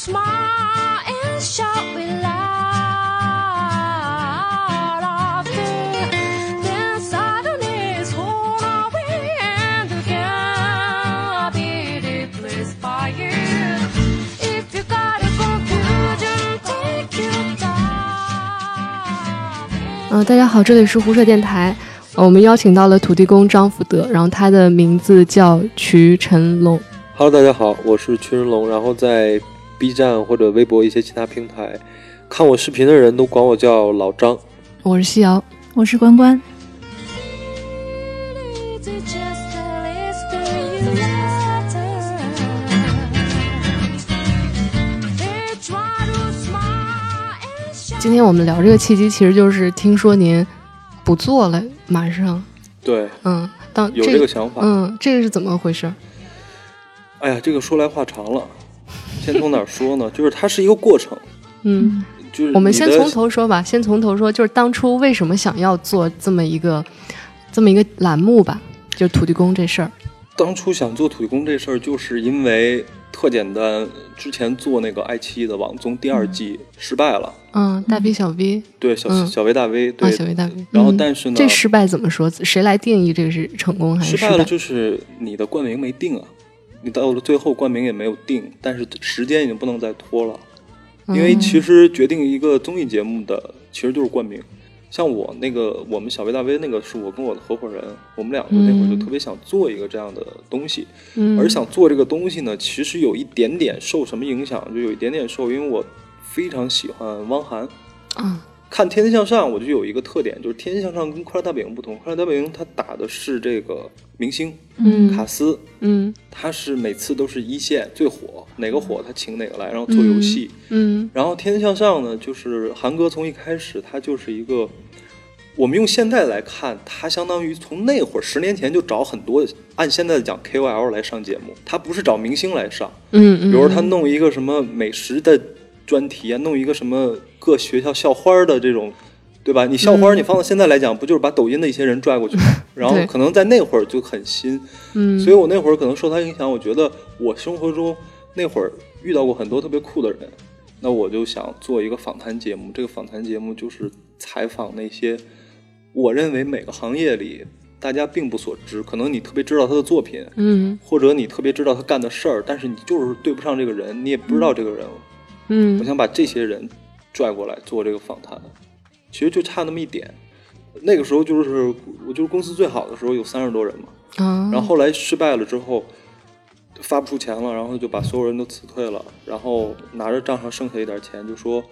smile and shout with laughter. Then sadness hold away and can't be replaced by you. If you got a confusion, take your time. 嗯、大家好，这里是胡扯电台。呃我们邀请到了土地公张福德，然后他的名字叫瞿成龙。Hello，大家好，我是瞿成龙，然后在 B 站或者微博一些其他平台看我视频的人都管我叫老张。我是西瑶。我是关关。今天我们聊这个契机，其实就是听说您不做了，马上，对，嗯，当有这这个想法。嗯，这个是怎么回事？哎呀，这个说来话长了，先从哪儿说呢？就是它是一个过程，嗯，就是我们先从头说吧，先从头说，就是当初为什么想要做这么一个这么一个栏目吧，就是土地公这事儿。当初想做土地公这事儿，就是因为特简单，之前做那个爱奇艺的网综第二季失败了，嗯，大 V 小 V，对小、嗯小 V 大 V，对，啊，小 V 大 V。然后嗯但是呢，这失败怎么说？谁来定义这个是成功还是失败？失败了，就是你的冠名没定啊，你到了最后冠名也没有定，但是时间已经不能再拖了，因为嗯其实决定一个综艺节目的其实就是冠名。像我那个，我们小薇大薇那个是我跟我的合伙人，我们两个那会儿就嗯。特别想做一个这样的东西，嗯，而想做这个东西呢，其实有一点点受什么影响，就有一点点受，因为我非常喜欢汪涵，啊，看《天天向上》，我就有一个特点，就是《天天向上》跟《快乐大本营》不同，《快乐大本营》它打的是这个明星嗯。卡斯，嗯。他是每次都是一线最火，哪个火他请哪个来，然后做游戏。嗯。然后《天天向上》呢，就是韩哥从一开始他就是一个，我们用现在来看，他相当于从那会儿十年前就找很多按现在的讲 KOL 来上节目，他不是找明星来上，嗯嗯，比如他弄一个什么美食的专题啊，弄一个什么各学校校花的这种，对吧？你校花你放到现在来讲，不就是把抖音的一些人拽过去吗？然后可能在那会儿就很新，嗯，所以我那会儿可能受他影响，我觉得我生活中那会儿遇到过很多特别酷的人，那我就想做一个访谈节目。这个访谈节目就是采访那些我认为每个行业里大家并不所知，可能你特别知道他的作品，嗯或者你特别知道他干的事儿，但是你就是对不上这个人，你也不知道这个人。我嗯我想把这些人拽过来做这个访谈，其实就差那么一点。那个时候就是我就是公司最好的时候有三十多人嘛，啊，然后后来失败了之后，发不出钱了，然后就把所有人都辞退了，然后拿着账上剩下一点钱，就说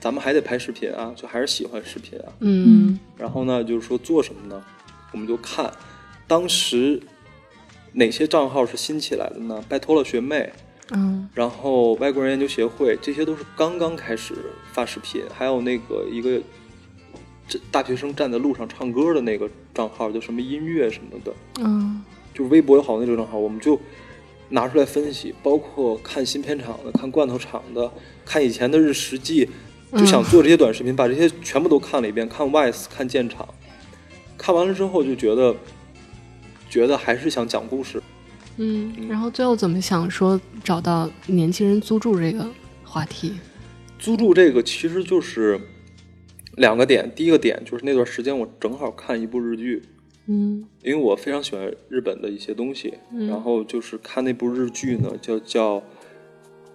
咱们还得拍视频啊，就还是喜欢视频啊。嗯然后呢，就是说做什么呢？我们就看当时哪些账号是新起来的呢？拜托了学妹，嗯然后外国人研究协会，这些都是刚刚开始发视频，还有那个一个这大学生站在路上唱歌的那个账号，叫什么音乐什么的。嗯就微博有好多那种账号，我们就拿出来分析，包括看新片场的、看罐头厂的、看以前的日食记，就想做这些短视频，把这些全部都看了一遍，看 Vice、看建厂，看完了之后就觉得，觉得还是想讲故事。嗯，然后最后怎么想说找到年轻人租住这个话题？租住这个其实就是两个点，第一个点就是那段时间我正好看一部日剧，嗯因为我非常喜欢日本的一些东西，嗯然后就是看那部日剧呢，叫叫《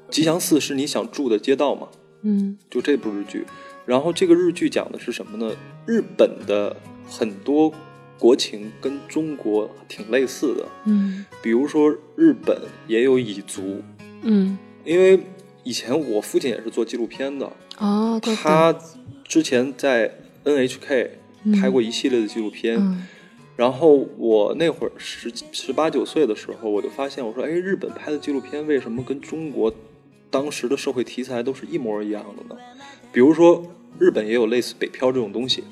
吉祥寺是你想住的街道》嘛，嗯就这部日剧。然后这个日剧讲的是什么呢？日本的很多国情跟中国挺类似的，嗯。比如说日本也有蚁族，嗯，因为以前我父亲也是做纪录片的，哦，对他之前在 NHK 拍过一系列的纪录片，嗯。然后我那会儿十十八九岁的时候，我就发现，我说，哎，日本拍的纪录片为什么跟中国当时的社会题材都是一模一样的呢？比如说，日本也有类似北漂这种东西，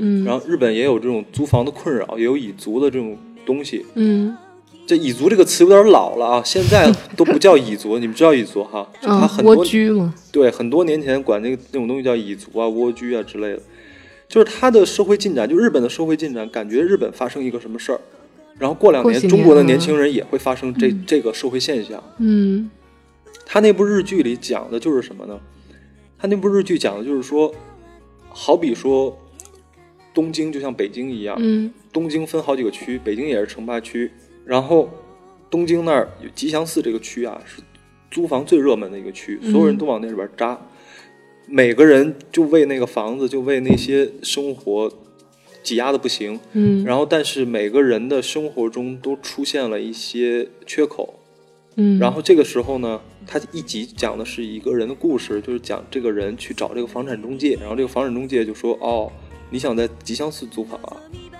嗯，然后日本也有这种租房的困扰，也有蚁族的这种东西。嗯这蚁族这个词有点老了啊，现在都不叫蚁族，你们知道蚁族哈？就它很多居嘛，对，很多年前管那个那种东西叫蚁族啊、蜗居啊之类的，就是它的社会进展，就日本的社会进展，感觉日本发生一个什么事儿，然后过两年中国的年轻人也会发生这、这个社会现象，嗯他那部日剧里讲的就是什么呢？他那部日剧讲的就是说，好比说东京就像北京一样，嗯。东京分好几个区，北京也是城八区，然后东京那儿有吉祥寺这个区啊，是租房最热门的一个区，所有人都往那里边扎，每个人就为那个房子，就为那些生活挤压的不行。嗯。然后，但是每个人的生活中都出现了一些缺口。嗯，然后这个时候呢，他一集讲的是一个人的故事，就是讲这个人去找这个房产中介，然后这个房产中介就说：“哦，你想在吉祥寺租房啊？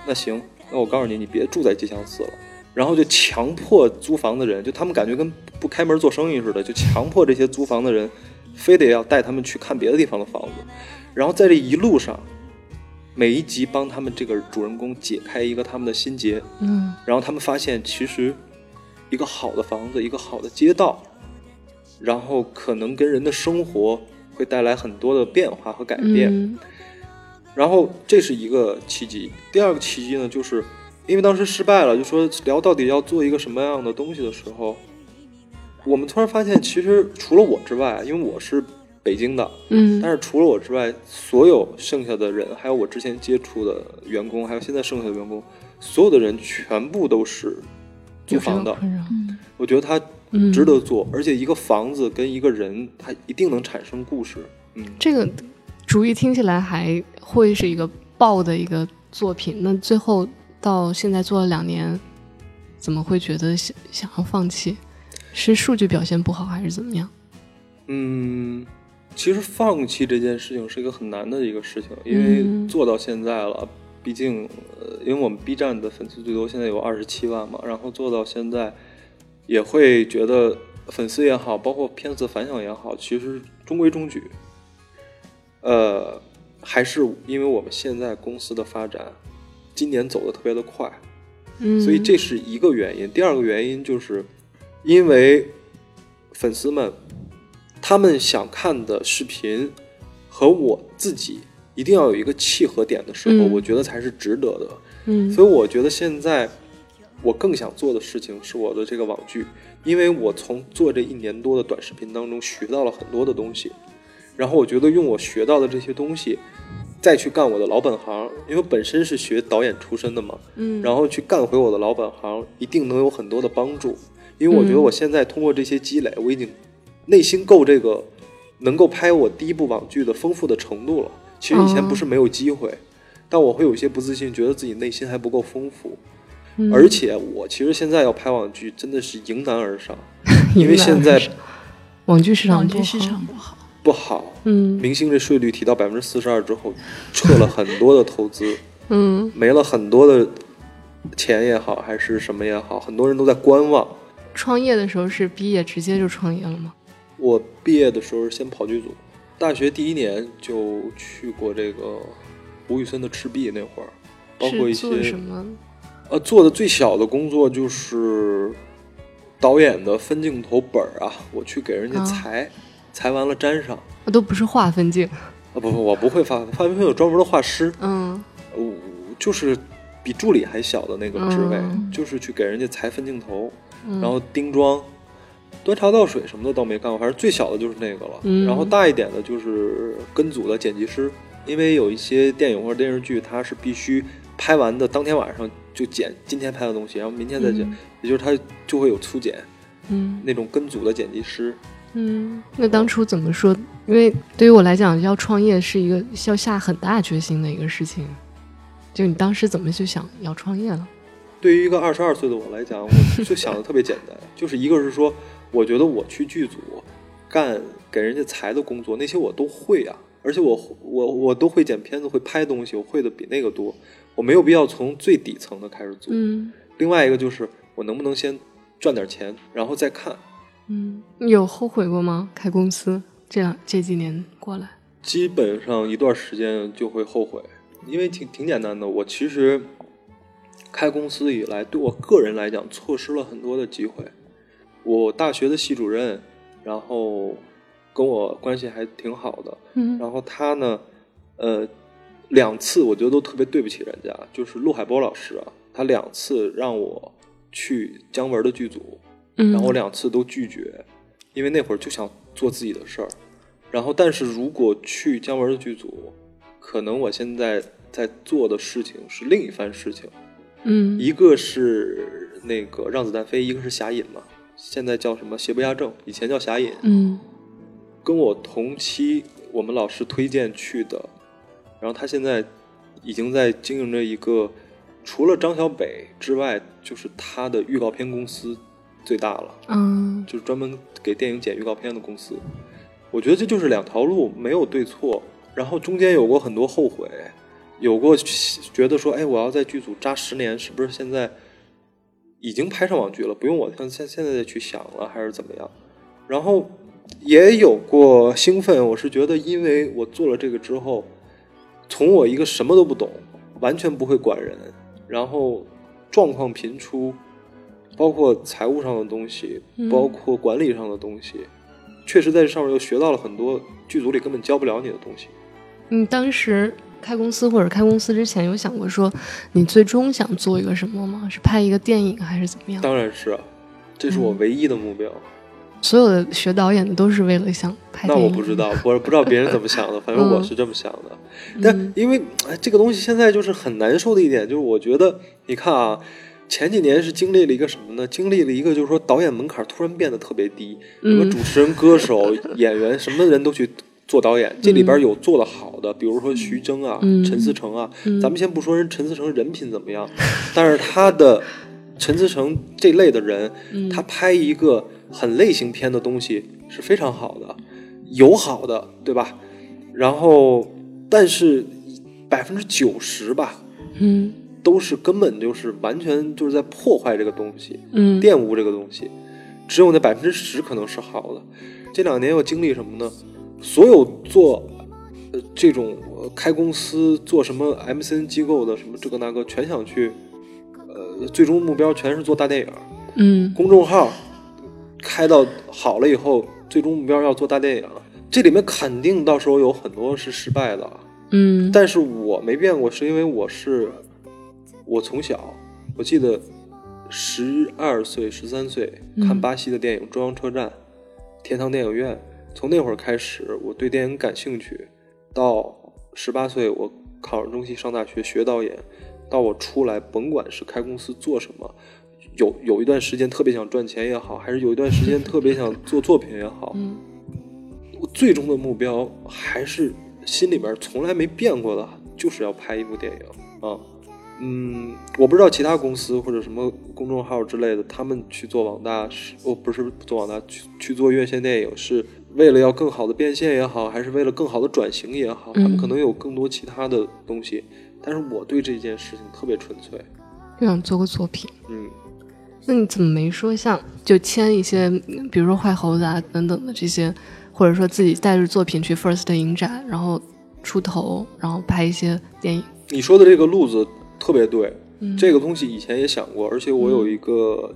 那行，那我告诉你，你别住在吉祥寺了。”然后就强迫租房的人，就他们感觉跟不开门做生意似的，就强迫这些租房的人，非得要带他们去看别的地方的房子。然后在这一路上，每一集帮他们这个主人公解开一个他们的心结，嗯然后他们发现，其实一个好的房子，一个好的街道，然后可能跟人的生活会带来很多的变化和改变。嗯然后这是一个契机。第二个契机呢，就是因为当时失败了，就说聊到底要做一个什么样的东西的时候，我们突然发现，其实除了我之外，因为我是北京的，嗯但是除了我之外，所有剩下的人，还有我之前接触的员工，还有现在剩下的员工，所有的人全部都是租房的。我觉得它嗯值得做，而且一个房子跟一个人，他一定能产生故事。嗯，这个主意听起来还会是一个爆的一个作品，那最后到现在做了两年，怎么会觉得想想要放弃？是数据表现不好，还是怎么样？嗯，其实放弃这件事情是一个很难的一个事情，因为嗯做到现在了，毕竟，呃，因为我们 B 站的粉丝最多现在有二十七万嘛，然后做到现在，也会觉得粉丝也好，包括片子反响也好，其实中规中矩。呃，还是因为我们现在公司的发展，今年走的特别的快，嗯，所以这是一个原因。第二个原因就是，因为粉丝们他们想看的视频和我自己一定要有一个契合点的时候，嗯我觉得才是值得的。嗯所以我觉得现在我更想做的事情是我的这个网剧，因为我从做这一年多的短视频当中学到了很多的东西，然后我觉得用我学到的这些东西。再去干我的老本行，因为本身是学导演出身的嘛，嗯，然后去干回我的老本行，一定能有很多的帮助。因为我觉得嗯我现在通过这些积累，我已经内心够这个能够拍我第一部网剧的丰富的程度了。其实以前不是没有机会，但我会有一些不自信，觉得自己内心还不够丰富。嗯而且我其实现在要拍网剧，真的是迎难而上，因为现在网剧市场不网剧市场不好，不好。嗯明星这税率提到百分之四十二之后，撤了很多的投资。嗯没了很多的钱也好，还是什么也好，很多人都在观望。创业的时候是毕业直接就创业了吗？我毕业的时候先跑剧组，大学第一年就去过这个吴宇森的《赤壁》那会儿，包括一些什么？呃做的最小的工作就是导演的分镜头本儿啊，我去给人家啊裁，完了粘上。我，都不是画分镜。啊不不，我不会画，画分镜有专门的画师，嗯我就是比助理还小的那个职位，嗯就是去给人家裁分镜头，嗯，然后盯妆、端茶倒水什么的倒没干过，反正最小的就是那个了。嗯然后大一点的就是跟组的剪辑师，因为有一些电影或者电视剧，它是必须拍完的当天晚上就剪今天拍的东西，然后明天再剪，嗯也就是它就会有粗剪嗯那种跟组的剪辑师。嗯，那当初怎么说？因为对于我来讲，要创业是一个要下很大决心的一个事情。就你当时怎么就想要创业了？对于一个二十二岁的我来讲，我就想的特别简单，就是一个是说，我觉得我去剧组干给人家裁的工作，那些我都会啊，而且我我我都会剪片子，会拍东西，我会的比那个多，我没有必要从最底层的开始做。嗯另外一个就是我能不能先赚点钱，然后再看。嗯，你有后悔过吗？开公司这样这几年过来，基本上一段时间就会后悔，因为挺挺简单的。我其实开公司以来，对我个人来讲，错失了很多的机会。我大学的系主任，然后跟我关系还挺好的，嗯然后他呢，呃，两次我觉得都特别对不起人家，就是陆海波老师啊，他两次让我去姜文的剧组，嗯，然后我两次都拒绝，因为那会儿就想做自己的事儿。然后，但是如果去姜文的剧组，可能我现在在做的事情是另一番事情。嗯一个是那个让子弹飞，一个是侠隐嘛，现在叫什么邪不压正，以前叫侠隐。嗯跟我同期我们老师推荐去的，然后他现在已经在经营着一个除了张小北之外，就是他的预告片公司最大了，嗯就是专门给电影剪预告片的公司。我觉得这就是两条路，没有对错。然后中间有过很多后悔，有过觉得说，哎，我要在剧组扎十年，是不是现在已经拍上网剧了，不用我像现现在再去想了，还是怎么样？然后也有过兴奋，我是觉得，因为我做了这个之后，从我一个什么都不懂，完全不会管人，然后状况频出，包括财务上的东西，包括管理上的东西，确实在这上面又学到了很多剧组里根本教不了你的东西。你当时开公司或者开公司之前有想过说你最终想做一个什么吗？是拍一个电影还是怎么样？当然是啊，这是我唯一的目标。所有的学导演的都是为了想拍那电影。我不知道，我不知道别人怎么想的，反正我是这么想的。嗯但因为哎，这个东西现在就是很难受的一点，就是我觉得，你看啊，前几年是经历了一个什么呢？经历了一个就是说导演门槛突然变得特别低，什么嗯主持人、歌手、演员，什么人都去做导演。这里边有做的好的，比如说徐峥啊、嗯陈思诚啊。咱们先不说人陈思诚人品怎么样，但是他的陈思诚这类的人，嗯他拍一个很类型片的东西是非常好的，有好的，对吧？然后，但是百分之九十吧，嗯都是根本就是完全就是在破坏这个东西，嗯玷污这个东西。只有那百分之十可能是好的。这两年我经历什么呢？所有做呃这种呃开公司做什么 MCN 机构的什么这个那个，全想去，呃，最终目标全是做大电影。嗯公众号开到好了以后，最终目标要做大电影，这里面肯定到时候有很多是失败的。嗯但是我没变过，是因为我是我从小，我记得十二岁、十三岁看巴西的电影《中央车站》天堂电影院，从那会儿开始，我对电影感兴趣，到十八岁我考上中戏上大学学导演，到我出来，甭管是开公司做什么。有有一段时间特别想赚钱也好，还是有一段时间特别想做作品也好，嗯我最终的目标还是心里边从来没变过的，就是要拍一部电影啊。嗯，我不知道其他公司或者什么公众号之类的，他们去做网大是，哦，不是做网大，去去做院线电影，是为了要更好的变现也好，还是为了更好的转型也好，他们可能有更多其他的东西。但是我对这件事情特别纯粹，就想做个作品。嗯，那你怎么没说像就签一些，嗯比如说坏猴子啊等等的这些，或者说自己带着作品去 First 影展，然后出头，然后拍一些电影？你说的这个路子特别对，嗯。这个东西以前也想过，而且我有一个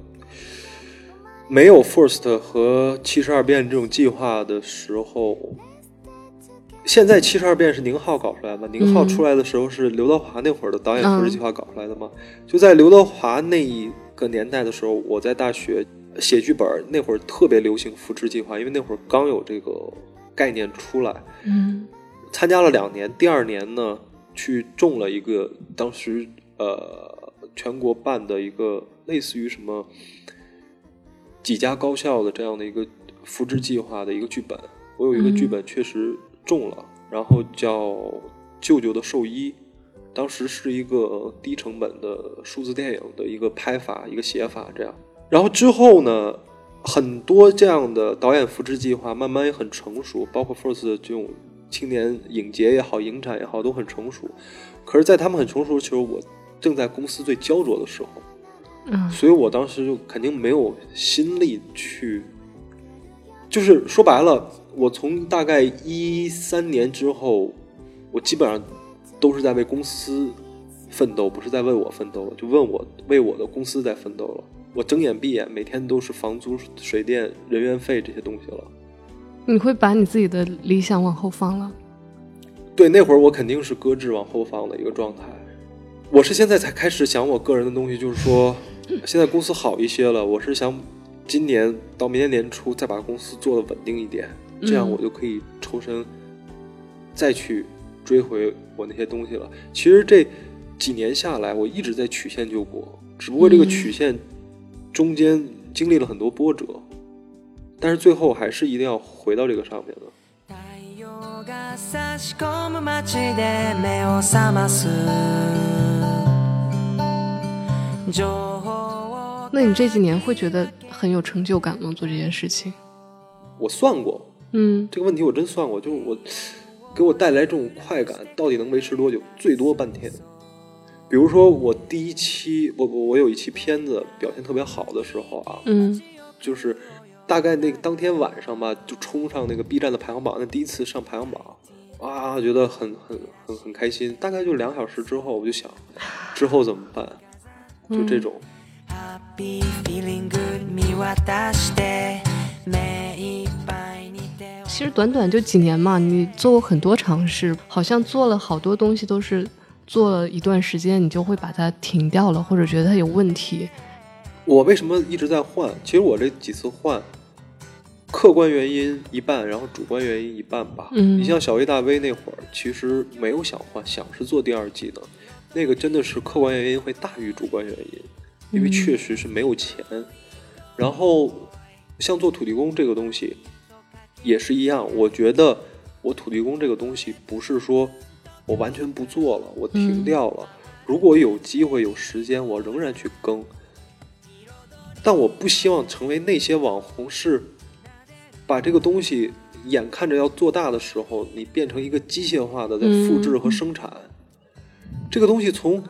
没有 First 和七十二变这种计划的时候，现在七十二变是宁浩搞出来的，宁浩嗯出来的时候是刘德华那会儿的导演扶持嗯计划搞出来的嘛。就在刘德华那一个年代的时候，我在大学写剧本，那会儿特别流行扶持计划，因为那会儿刚有这个概念出来。嗯。参加了两年，第二年呢，去中了一个当时呃全国办的一个类似于什么几家高校的这样的一个扶植计划的一个剧本。我有一个剧本确实中了，然后叫《舅舅的兽医》，当时是一个低成本的数字电影的一个拍法、一个写法这样。然后之后呢，很多这样的导演扶持计划慢慢也很成熟，包括 First 的这种青年影节也好、影展也好，都很成熟。可是，在他们很成熟的时候，我正在公司最焦灼的时候，嗯所以我当时就肯定没有心力去，就是说白了，我从大概一三年之后，我基本上都是在为公司奋斗，不是在为我奋斗了，就问我为我的公司在奋斗了。我睁眼闭眼，每天都是房租、水电、人员费这些东西了。你会把你自己的理想往后放了？对，那会儿我肯定是搁置往后放的一个状态。我是现在才开始想我个人的东西，就是说，现在公司好一些了，我是想今年到明年年初再把公司做的稳定一点，这样嗯我就可以抽身再去追回我那些东西了。其实这几年下来，我一直在曲线救国，只不过这个嗯曲线中间经历了很多波折，但是最后还是一定要回到这个上面的。太陽が差し込む街で目を覚ます情報を那你这几年会觉得很有成就感吗？做这件事情？我算过嗯这个问题，我真算过，就是我给我带来这种快感到底能维持多久？最多半天。比如说我第一期，我我我有一期片子表现特别好的时候啊，嗯就是 大概那个当天晚上吧，就冲上那个 B 站的排行榜，那第一次上排行榜，啊，觉得很很很很开心。大概就两小时之后，我就想，之后怎么办？就这种。 Happy feeling good 見渡して目いっぱいに手を其实短短就几年嘛，你做过很多尝试，好像做了好多东西都是做了一段时间，你就会把它停掉了，或者觉得它有问题。 我为什么一直在换？其实我这几次换，客观原因一半，然后主观原因一半吧。嗯你像小 A 大 V 那会儿，其实没有想换，想是做第二季的，那个真的是客观原因会大于主观原因，因为嗯确实是没有钱。然后像做土地公这个东西也是一样，我觉得我土地公这个东西不是说我完全不做了，我停嗯掉了。如果有机会有时间，我仍然去更。但我不希望成为那些网红，是把这个东西眼看着要做大的时候，你变成一个机械化的在复制和生产。这个东西从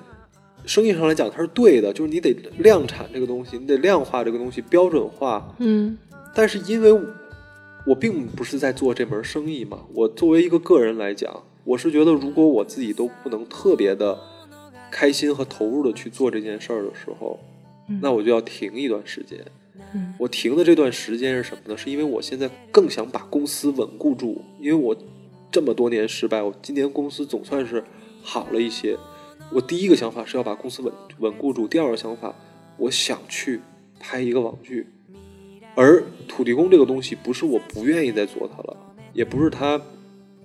生意上来讲，它是对的，就是你得量产这个东西，你得量化这个东西，标准化。嗯但是因为我并不是在做这门生意嘛，我作为一个个人来讲，我是觉得如果我自己都不能特别的开心和投入的去做这件事儿的时候，那我就要停一段时间。嗯我停的这段时间是什么呢？是因为我现在更想把公司稳固住，因为我这么多年失败，我今年公司总算是好了一些。我第一个想法是要把公司稳稳固住，第二个想法，我想去拍一个网剧。而土地公这个东西，不是我不愿意再做它了，也不是它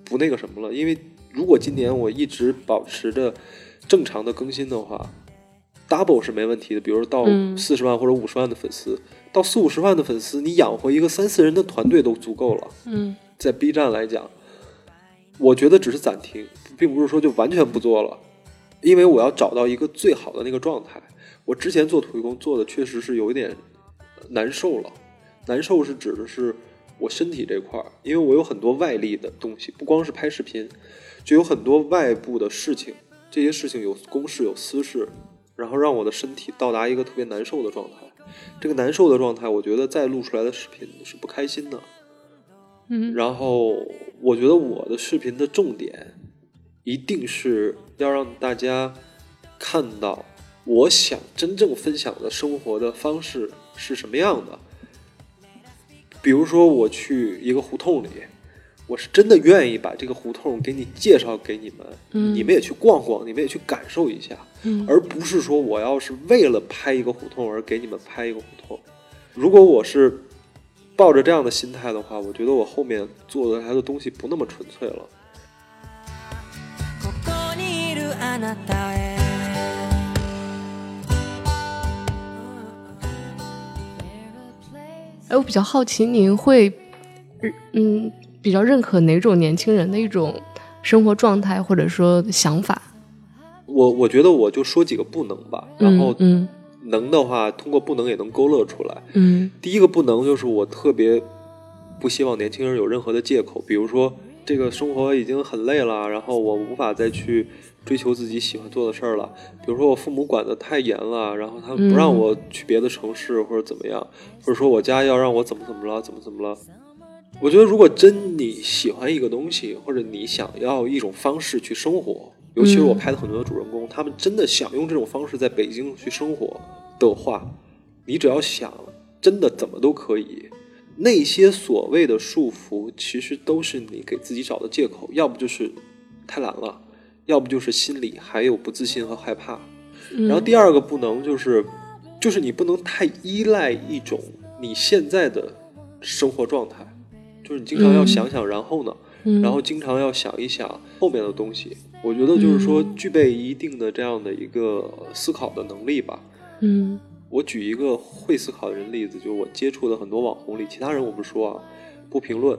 不那个什么了，因为如果今年我一直保持着正常的更新的话，double 是没问题的。比如到嗯四十万或者五十万的粉丝，到四五十万的粉丝，你养活一个三四人的团队都足够了。嗯在 B 站来讲，我觉得只是暂停，并不是说就完全不做了，因为我要找到一个最好的那个状态。我之前做土地公做的确实是有一点难受了，难受是指的是我身体这块儿，因为我有很多外力的东西，不光是拍视频，就有很多外部的事情，这些事情有公事有私事，然后让我的身体到达一个特别难受的状态。这个难受的状态，我觉得再录出来的视频是不开心的。嗯然后我觉得我的视频的重点一定是要让大家看到我想真正分享的生活的方式是什么样的。比如说我去一个胡同里，我是真的愿意把这个胡同给你介绍给你们，嗯你们也去逛逛，你们也去感受一下。嗯而不是说我要是为了拍一个胡同而给你们拍一个胡同。如果我是抱着这样的心态的话，我觉得我后面做出来的东西不那么纯粹了。ここにいるあなたへ哎，我比较好奇，您会嗯 比较认可哪种年轻人的一种生活状态或者说想法？我我觉得我就说几个不能吧，然后嗯能的话，通过不能也能勾勒出来。嗯第一个不能就是我特别不希望年轻人有任何的借口，比如说这个生活已经很累了，然后我无法再去追求自己喜欢做的事儿了。比如说我父母管得太严了，然后他们不让我去别的城市或者怎么样，或者说我家要让我怎么怎么了，怎么怎么了。我觉得如果真你喜欢一个东西，或者你想要一种方式去生活，尤其是我拍的很多的主人公，他们真的想用这种方式在北京去生活的话，你只要想，真的怎么都可以。那些所谓的束缚，其实都是你给自己找的借口，要不就是太懒了，要不就是心里还有不自信和害怕。嗯然后第二个不能就是，就是你不能太依赖一种你现在的生活状态，就是你经常要想想，然后呢，嗯，然后经常要想一想后面的东西。我觉得就是说，嗯具备一定的这样的一个思考的能力吧。嗯我举一个会思考的人例子，就是我接触的很多网红里，其他人我不说啊，不评论。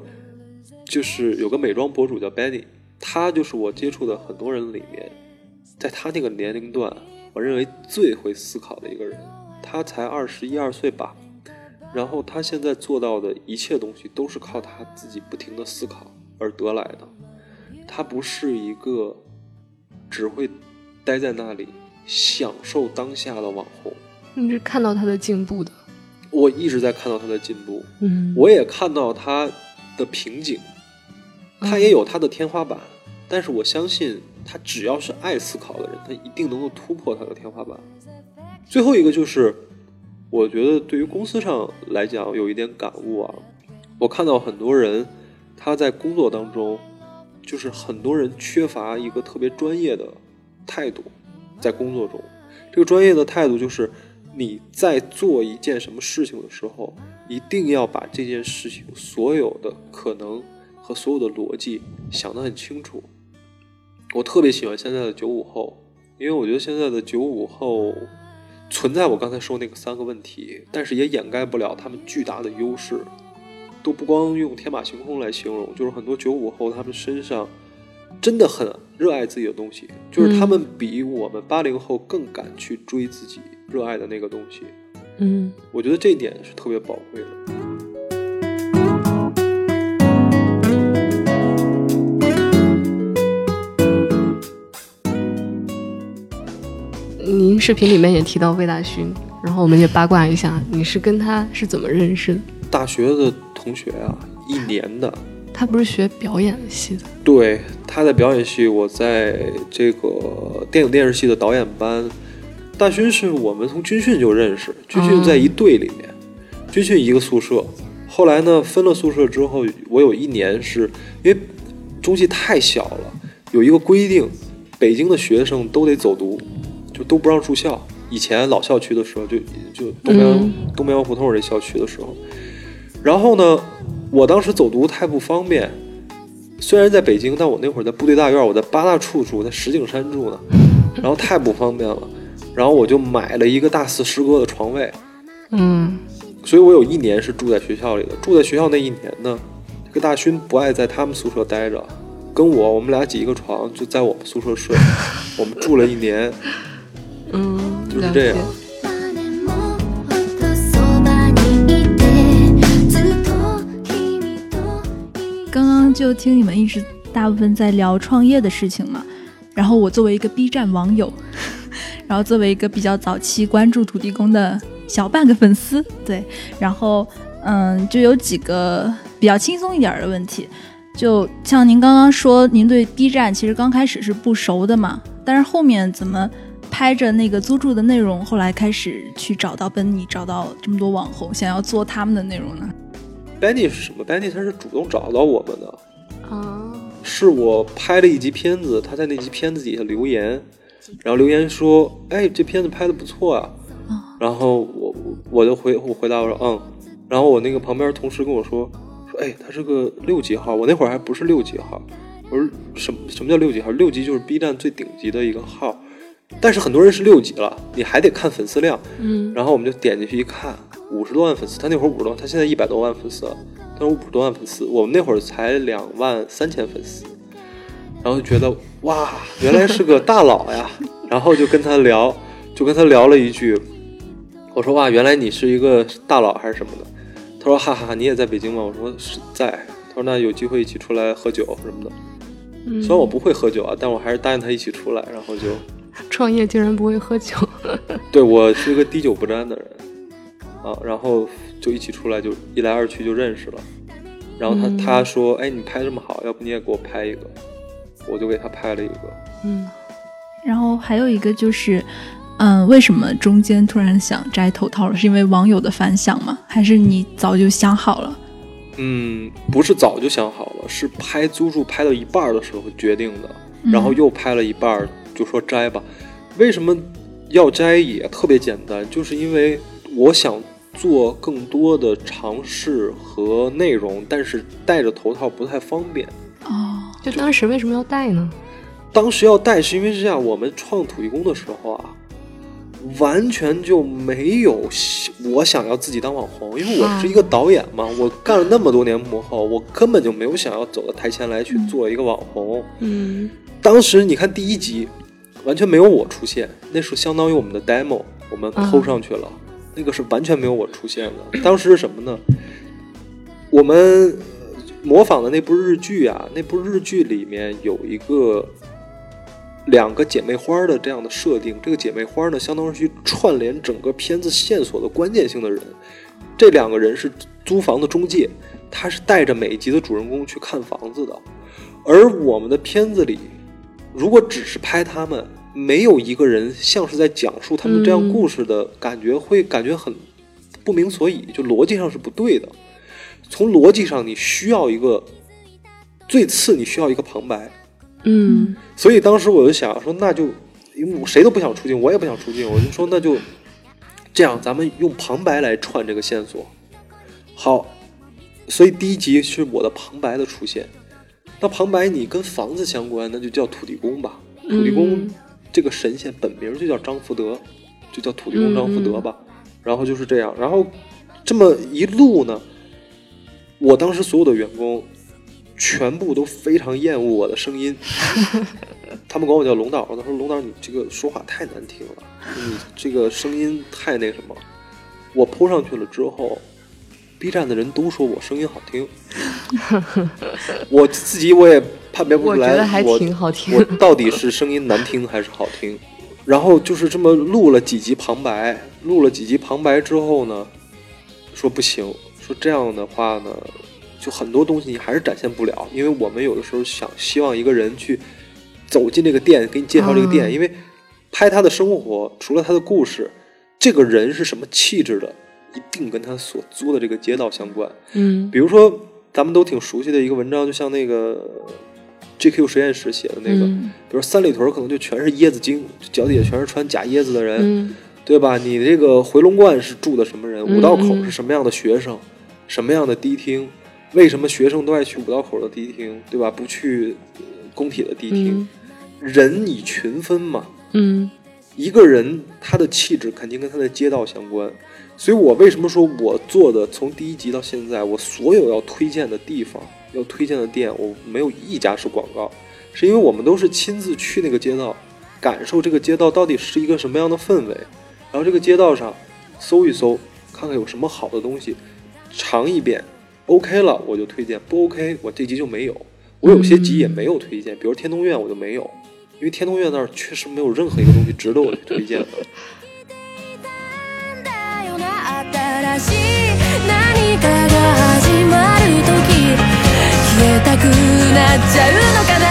就是有个美妆博主叫 Benny，他就是我接触的很多人里面，在他那个年龄段，我认为最会思考的一个人。他才二十一二岁吧，然后他现在做到的一切东西都是靠他自己不停的思考而得来的。他不是一个只会待在那里享受当下的网红。你是看到他的进步的，我一直在看到他的进步，嗯，我也看到他的瓶颈，他也有他的天花板，但是我相信他只要是爱思考的人，他一定能够突破他的天花板。最后一个就是，我觉得对于公司上来讲有一点感悟啊，我看到很多人他在工作当中，就是很多人缺乏一个特别专业的态度，在工作中，这个专业的态度就是你在做一件什么事情的时候，一定要把这件事情所有的可能和所有的逻辑想得很清楚。我特别喜欢现在的九五后，因为我觉得现在的九五后存在我刚才说那个三个问题，但是也掩盖不了他们巨大的优势。都不光用天马行空来形容，就是很多九五后他们身上真的很热爱自己的东西，就是他们比我们八零后更敢去追自己热爱的那个东西。嗯我觉得这一点是特别宝贵的。视频里面也提到魏大勋，然后我们也八卦一下，你是跟他是怎么认识的？大学的同学啊，一年的，他不是学表演系的，对，他在表演系，我在这个电影电视系的导演班。大勋是我们从军训就认识，军训在一队里面，军训一个宿舍。后来呢，分了宿舍之后，我有一年是因为中戏太小了，有一个规定，北京的学生都得走读，就都不让住校。以前老校区的时候，就就东边、嗯东边胡同这校区的时候，然后呢，我当时走读太不方便，虽然在北京，但我那会儿在部队大院，我在八大处住，在石景山住呢，然后太不方便了，然后我就买了一个大四师哥的床位，嗯所以我有一年是住在学校里的。住在学校那一年呢，这个大勋不爱在他们宿舍待着，跟我我们俩挤一个床，就在我们宿舍睡，我们住了一年，嗯，了就是这样解。誰もほどそばにいてずっと君と刚刚就听你们一直大部分在聊创业的事情嘛，然后我作为一个 B 站网友，然后作为一个比较早期关注土地公的小半个粉丝，对，然后嗯，就有几个比较轻松一点儿的问题，就像您刚刚说，您对 B 站其实刚开始是不熟的嘛，但是后面怎么 拍着那个租住的内容，后来开始去找到奔尼，找到这么多网红，想要做他们的内容呢？Benny 是什么？Benny 他是主动找到我们的，啊，是我拍了一集片子，他在那集片子底下留言，然后留言说：“哎，这片子拍的不错啊。”然后我我我就回我回答我说：“嗯。”然后我那个旁边同事跟我说：“说哎，他是个六级号，我那会儿还不是六级号。”我说：“什么什么叫六级号？六级就是 B 站最顶级的一个号，但是很多人是六级了，你还得看粉丝量。”嗯。然后我们就点进去一看，五十多万粉丝，他那会儿五十多万，他现在一百多万粉丝了，他说五十多万粉丝，我们那会儿才两万三千粉丝，然后就觉得哇，原来是个大佬呀，然后就跟他聊，就跟他聊了一句，我说哇，原来你是一个大佬还是什么的，他说哈哈，你也在北京吗？我说是在，他说那有机会一起出来喝酒什么的，嗯，虽然我不会喝酒啊，但我还是答应他一起出来，然后就。创业竟然不会喝酒，对我是一个滴酒不沾的人啊，然后就一起出来，就一来二去就认识了。然后他、嗯他说：“哎，你拍这么好，要不你也给我拍一个？”我就给他拍了一个。嗯然后还有一个就是，嗯，为什么中间突然想摘头套了？是因为网友的反响吗？还是你早就想好了？嗯，不是早就想好了，是拍租住拍到一半的时候决定的，嗯然后又拍了一半，就说摘吧。为什么要摘也特别简单，就是因为我想做更多的尝试和内容，但是戴着头套不太方便。哦，就当时为什么要戴呢？当时要戴是因为是这样，我们创土地公的时候啊，完全就没有我想要自己当网红，因为我是一个导演嘛，我干了那么多年幕后，我根本就没有想要走到台前来去做一个网红。嗯当时你看第一集，完全没有我出现，那是相当于我们的 demo，我们啊抠上去了，那个是完全没有我出现的。当时是什么呢？我们呃模仿的那部日剧啊，那部日剧里面有一个两个姐妹花的这样的设定，这个姐妹花呢，相当于去串联整个片子线索的关键性的人。这两个人是租房的中介，他是带着每一集的主人公去看房子的。而我们的片子里，如果只是拍他们，没有一个人像是在讲述他们这样嗯故事的感觉，会感觉很不明所以，就逻辑上是不对的。从逻辑上，你需要一个最次，你需要一个旁白。嗯所以当时我就想说，那就因为我谁都不想出镜，我也不想出镜，我就说那就这样，咱们用旁白来串这个线索。好，所以第一集是我的旁白的出现。那旁白你跟房子相关，那就叫土地公吧。土地公嗯这个神仙本名就叫张福德，就叫土地公张福德吧。然后就是这样，然后这么一路呢，我当时所有的员工全部都非常厌恶我的声音，他们管我叫龙导，他说龙导你这个说话太难听了，你这个声音太那什么。我扑上去了之后，B 站的人都说我声音好听，我自己我也判别不出来，我觉得还我挺好听我到底是声音难听还是好听？然后就是这么录了几集旁白，录了几集旁白之后呢，说不行，说这样的话呢，就很多东西你还是展现不了，因为我们有的时候想希望一个人去走进这个店，给你介绍这个店，嗯。因为拍他的生活，除了他的故事，这个人是什么气质的，一定跟他所租的这个街道相关。嗯比如说，咱们都挺熟悉的一个文章，就像那个 GQ 实验室写的那个，嗯比如三里屯可能就全是椰子精，脚底下全是穿假椰子的人，嗯对吧？你这个回龙观是住的什么人？嗯五道口是什么样的学生？什么样的迪厅？为什么学生都爱去五道口的迪厅，对吧？不去呃工体的迪厅？人以群分嘛，嗯一个人他的气质肯定跟他的街道相关，所以我为什么说我做的从第一集到现在，我所有要推荐的地方、要推荐的店，我没有一家是广告，是因为我们都是亲自去那个街道，感受这个街道到底是一个什么样的氛围，然后这个街道上搜一搜，看看有什么好的东西，尝一遍，OK 了我就推荐，不 OK 我这集就没有。我有些集也没有推荐，比如天通苑我就没有，因为天通苑那儿确实没有任何一个东西值得我去推荐的。な新しい何かが始まる時消えたくなっちゃうのかな？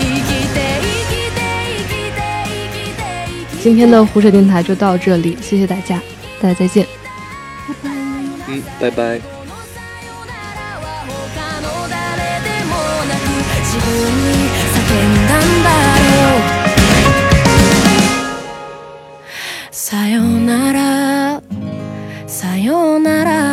生きて生きて生きて生きて生きて今天的湖水电台就到这里，谢谢大家，大家再见。嗯，拜拜。さよならようなら。